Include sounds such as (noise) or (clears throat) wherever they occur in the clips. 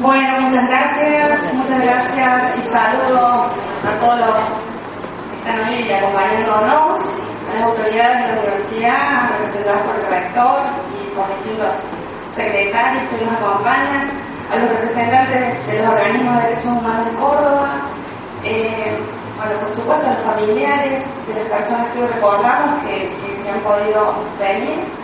Bueno, muchas gracias, muchas gracias y saludos a todos los que están hoy acompañándonos, a las autoridades de la universidad, representadas por el rector y por distintos secretarios que nos acompañan, a los representantes de los organismos de derechos humanos de Córdoba, eh, bueno, por supuesto a los familiares de las personas que hoy recordamos que, que han podido venir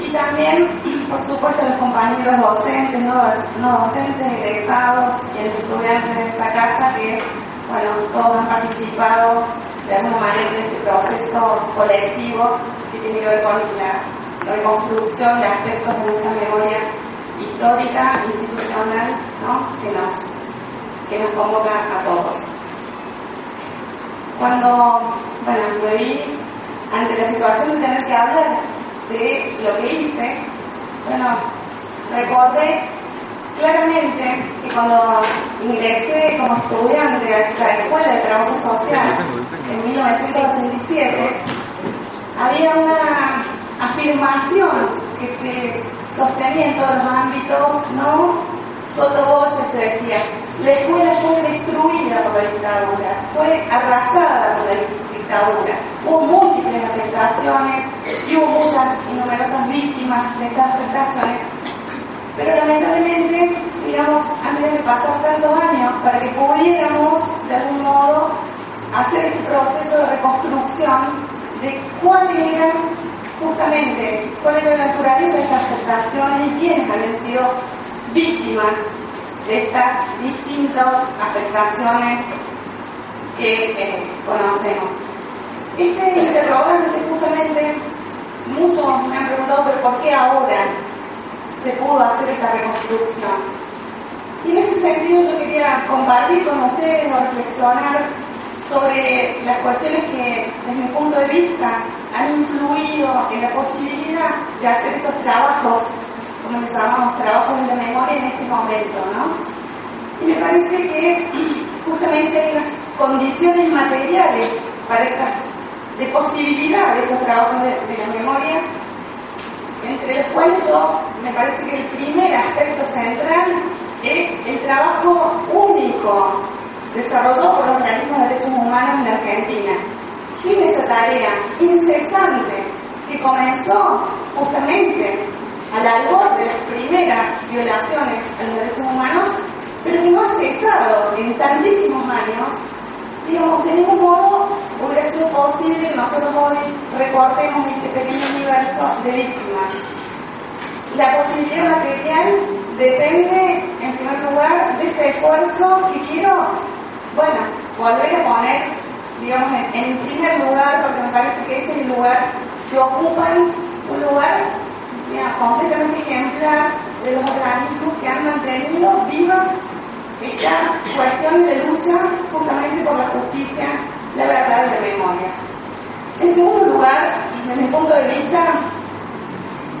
y también, por supuesto, los compañeros docentes, no, docentes, egresados y los estudiantes de esta casa que, bueno, todos han participado de alguna manera en este proceso colectivo que tiene que ver con la reconstrucción de aspectos de nuestra memoria histórica, institucional, ¿no? que, nos, que nos convoca a todos. Cuando, bueno, me vi ante la situación de tener que hablar de lo que hice, bueno, recordé claramente que cuando ingresé como estudiante a la Escuela de Trabajo Social en 1987, había una afirmación que se sostenía en todos los ámbitos, ¿no? Sotoboche se decía, la escuela fue la dictadura, fue arrasada por la dictadura. Hubo múltiples afectaciones y hubo muchas y numerosas víctimas de estas afectaciones. Pero lamentablemente, digamos, antes de pasar tantos años para que pudiéramos de algún modo hacer este proceso de reconstrucción de cuáles eran justamente, cuál era la naturaleza de estas afectaciones y quiénes habían sido víctimas de estas distintas afectaciones que conocemos. Este interrogante justamente, muchos me han preguntado, pero ¿por qué ahora se pudo hacer esta reconstrucción? Y en ese sentido yo quería compartir con ustedes o reflexionar sobre las cuestiones que, desde mi punto de vista, han influido en la posibilidad de hacer estos trabajos, llamamos, trabajos de memoria en este momento, ¿no? Y me parece que (clears throat) justamente hay unas condiciones materiales para estas de posibilidad de estos trabajos de, la memoria, entre los cuales yo me parece que el primer aspecto central es el trabajo único desarrollado por los organismos de derechos humanos en Argentina. Sin esa tarea incesante que comenzó justamente al albor de las primeras violaciones a los derechos humanos, pero que no ha cesado en tantísimos años digamos, de ningún modo hubiera sido posible nosotros hoy recortemos este pequeño universo de víctimas. La posibilidad material depende, en primer lugar, de ese esfuerzo que quiero, bueno, volver a poner, digamos, en, primer lugar, porque me parece que ese es el lugar que ocupan un lugar completamente ejemplar de los organismos que han mantenido viva esta cuestión de lucha justamente por la justicia, la verdad y la memoria. En segundo lugar, desde mi punto de vista,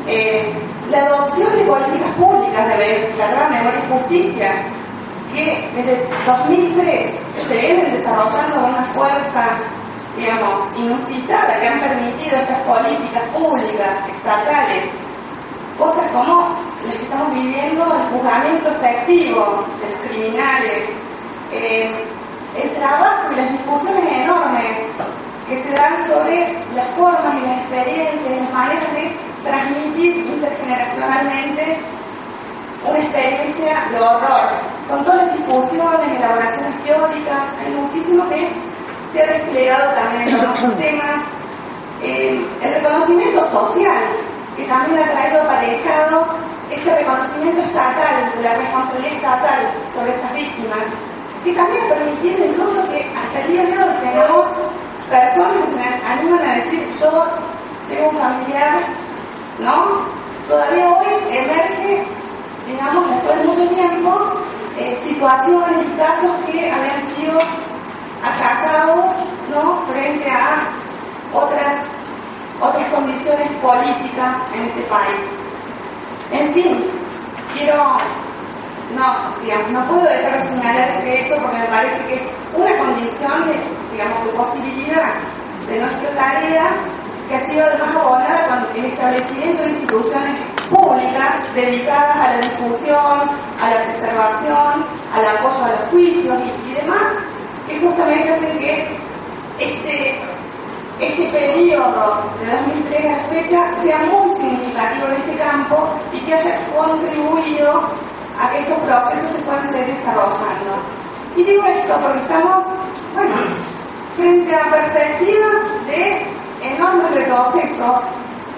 eh, la adopción de políticas públicas de la memoria y justicia, que desde 2003 se vienen desarrollando una fuerza, digamos, inusitada, que han permitido estas políticas públicas, estatales, cosas como las que estamos viviendo, el juzgamiento efectivo de los criminales, eh, el trabajo y las discusiones enormes que se dan sobre las formas y las experiencias y las maneras de transmitir intergeneracionalmente una experiencia de horror, con todas las discusiones, elaboraciones teóricas, hay muchísimo que se ha desplegado también en otros temas. Eh, el reconocimiento social que también ha traído aparejado este reconocimiento estatal, la responsabilidad estatal sobre estas víctimas, que también ha permitido incluso que hasta el día de hoy tenemos personas que se animan a decir yo tengo un familiar, ¿no? Todavía hoy emerge, digamos, después de mucho tiempo, eh, situaciones y casos que habían sido acallados ¿no? frente a otras, otras condiciones políticas en este país. En fin, quiero, no, digamos, no puedo dejar de señalar este hecho porque me parece que es una condición de, digamos, de posibilidad de nuestra tarea que ha sido además abonada con el establecimiento de instituciones públicas dedicadas a la difusión, a la preservación, al apoyo a los juicios y, demás, que justamente hacen que este, este periodo de 2003 a la fecha sea muy significativo en este campo y que haya contribuido a que estos procesos se puedan seguir desarrollando. Y digo esto porque estamos, bueno, frente a perspectivas de enormes retrocesos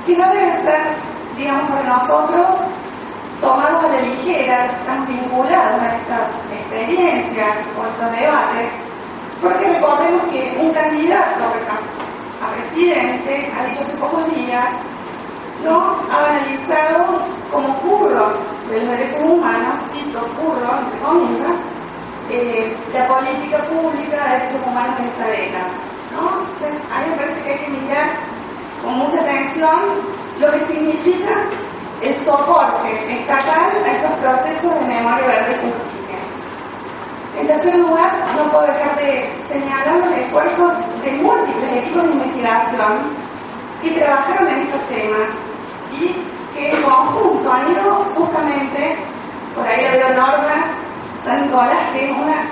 que no deben ser digamos, por nosotros tomados a la ligera, están vinculados a estas experiencias o estos debates, porque recordemos que un candidato presidente ha dicho hace pocos días, ¿no? ha analizado como curro de los derechos humanos, cito curro, entre comillas, eh, la política pública de derechos humanos en esta década. ¿no? Entonces, a mí me parece que hay que mirar con mucha atención lo que significa el soporte estatal a estos procesos de memoria, justicia. En tercer lugar, no puedo dejar de señalar los esfuerzos de múltiples equipos de investigación que trabajaron en estos temas y que en conjunto han ido justamente, por ahí la veo Norma San Nicolás, que es una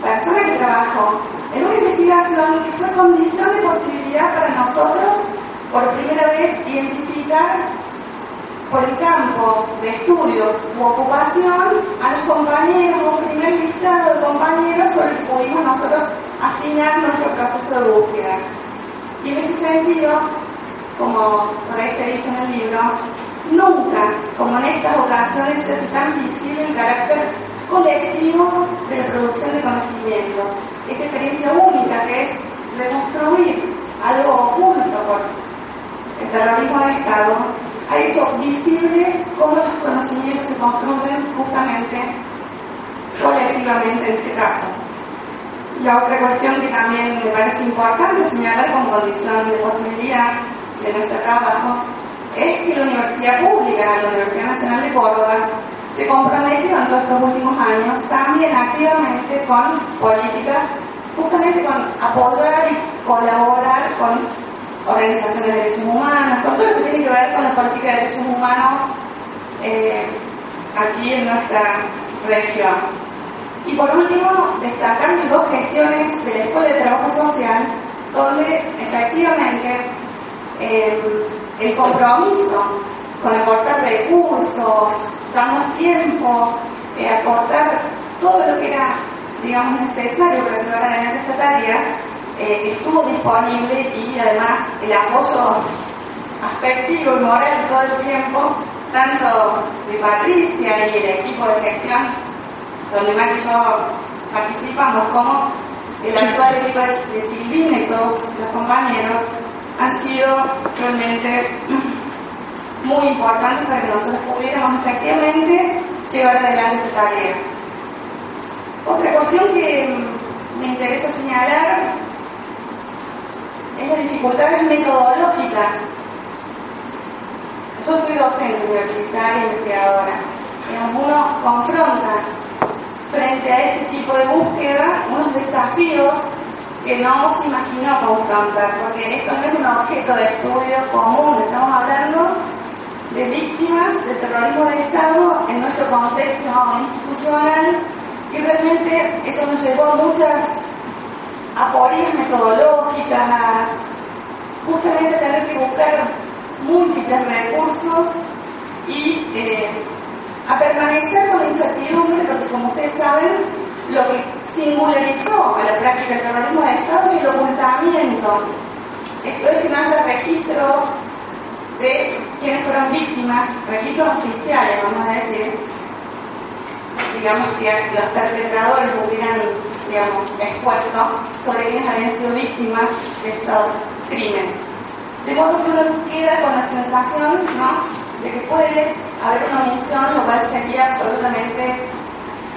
persona que trabajó en una investigación que fue condición de posibilidad para nosotros por primera vez identificar por el campo de estudios u ocupación a los compañeros, un primer listado de compañeros sobre el que pudimos nosotros afinar nuestro proceso de búsqueda. Y en ese sentido, como por ahí está dicho en el libro, nunca, como en estas ocasiones, se tan visible el carácter colectivo de la producción de conocimientos. Esta experiencia única que es reconstruir algo oculto por el terrorismo de Estado ha hecho visible cómo los conocimientos se construyen justamente colectivamente en este caso. La otra cuestión que también me parece importante señalar como condición de posibilidad de nuestro trabajo es que la Universidad Pública, la Universidad Nacional de Córdoba, se comprometió en todos estos últimos años también activamente con políticas, justamente con apoyar y colaborar con organizaciones de derechos humanos, con todo lo que tiene que ver con la política de derechos humanos eh, aquí en nuestra región. Y por último, destacar las dos gestiones de la Escuela de Trabajo Social, donde efectivamente eh, el compromiso con aportar recursos, darnos tiempo, eh, aportar todo lo que era, digamos, necesario para llevar adelante esta tarea, eh, estuvo disponible y además el apoyo afectivo y moral todo el tiempo, tanto de Patricia y el equipo de gestión, donde más que yo participamos, como el actual equipo de Silvina y todos los compañeros, han sido realmente (clears throat) muy importantes para que nosotros pudiéramos efectivamente llevar adelante esta tarea. Otra cuestión que me interesa señalar es las dificultades metodológicas. Yo soy docente universitaria, investigadora. Uno confronta frente a este tipo de búsqueda unos desafíos que no se imaginó confrontar, porque esto no es un objeto de estudio común, estamos hablando de víctimas del terrorismo de Estado en nuestro contexto institucional y realmente eso nos llevó a muchas aporías metodológicas, a justamente tener que buscar múltiples recursos y eh, a permanecer con incertidumbre, porque como ustedes saben, lo que singularizó a la práctica del terrorismo de Estado es el ocultamiento. Esto es que no haya registros de quienes fueron víctimas, registros oficiales, vamos a decir, digamos que los perpetradores digamos, expuesto sobre quienes habían sido víctimas de estos crímenes. De modo que uno queda con la sensación ¿no? de que puede haber una omisión, lo cual sería absolutamente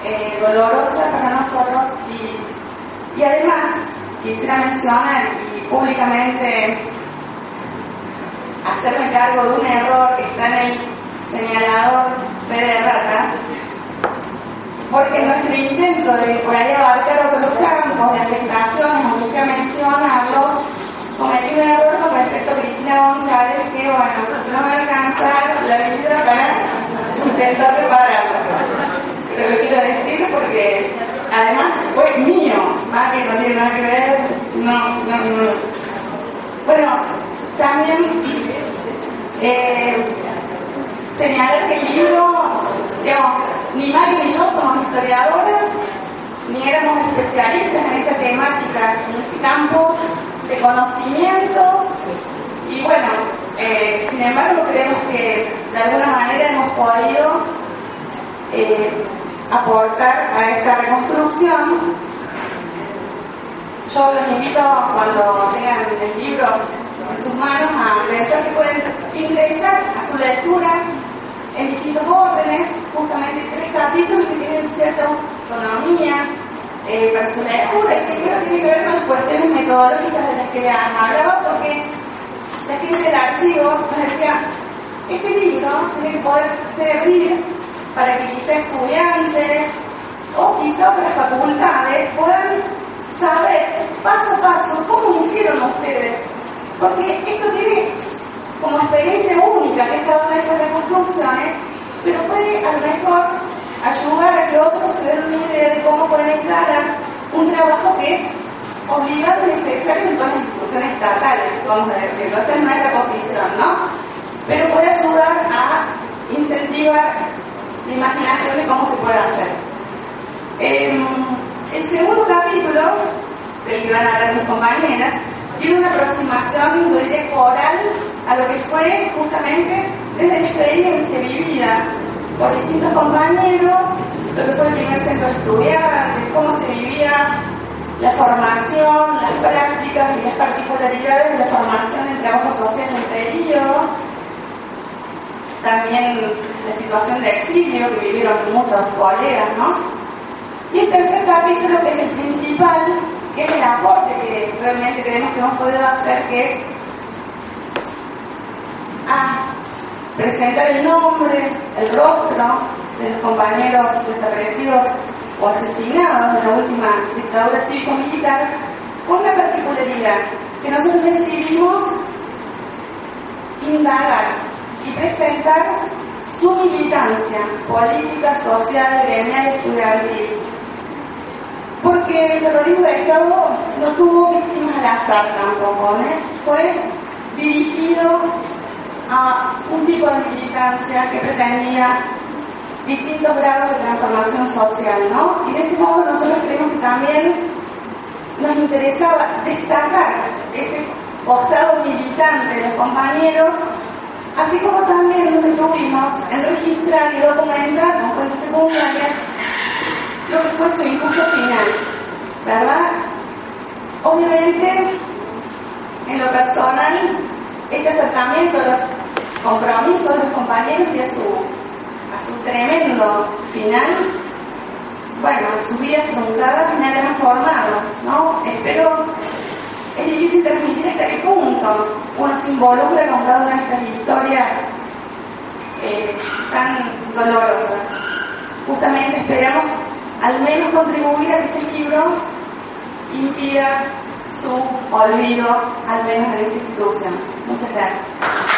eh, dolorosa para nosotros y, y además quisiera mencionar y públicamente hacerme cargo de un error que está en el señalador de ratas, porque nuestro intento de por de aplicaciones, como usted menciona, los cometí un error con respecto a Cristina González, que bueno, no me va a alcanzar la vida para intentar prepararla. Pero lo quiero decir porque además fue mío, más que no tiene nada que ver, no, no, no. Bueno, también eh, señalar que el libro, digamos, ni Mari ni yo somos historiadoras, ni éramos especialistas en esta temática, en este campo de conocimientos, y bueno, eh, sin embargo creemos que de alguna manera hemos podido eh, aportar a esta reconstrucción. Yo los invito cuando tengan el libro en sus manos a pensar que pueden ingresar a su lectura en distintos órdenes, justamente tres capítulos que tienen cierta autonomía eh, lectura, y que tiene que ver con las cuestiones metodológicas de las que le hablaba, porque la gente del archivo nos decía, este libro tiene que poder servir para que quizá estudiantes o quizá otras facultades puedan saber paso a paso cómo hicieron ustedes. Porque esto tiene como experiencia única que es cada de estas reconstrucciones, pero puede a lo mejor ayudar a que otros se den una idea de cómo pueden encarar un trabajo que es obligado y necesario en todas las instituciones estatales, vamos a decirlo. Esta es nuestra posición, ¿no? Pero puede ayudar a incentivar la imaginación de cómo se puede hacer. Eh, el segundo capítulo, del que van a hablar mis compañeras, tiene una aproximación, yo diría, oral a lo que fue justamente desde mi experiencia vivida por distintos compañeros, lo que fue el primer centro de estudiantes, cómo se vivía la formación, las prácticas y las particularidades de la formación en trabajo social entre ellos, también la situación de exilio que vivieron muchos colegas, ¿no? Y el tercer capítulo, que es el principal, que es el aporte que realmente creemos que hemos podido hacer, que es a presentar el nombre, el rostro de los compañeros desaparecidos o asesinados en la última dictadura cívico-militar, con la particularidad que nosotros decidimos indagar y presentar su militancia política, social, gremial, estudiantil. Porque el terrorismo de Estado no tuvo víctimas al azar tampoco, ¿eh? fue dirigido a un tipo de militancia que pretendía distintos grados de transformación social, ¿no? Y de ese modo nosotros creemos que también nos interesaba destacar ese costado militante de los compañeros, así como también nos detuvimos en registrar y documentar con fuentes secundarias lo que fue su impulso final, ¿verdad? Obviamente, en lo personal, este acercamiento compromisos de los compañeros y a su, a su tremendo final, bueno, sus vidas truncadas me han transformado, ¿no? Espero, es difícil transmitir hasta qué punto uno se involucra con cada una de estas historias eh, tan dolorosas. Justamente esperamos al menos contribuir a que este libro impida su olvido, al menos en esta institución. Muchas gracias.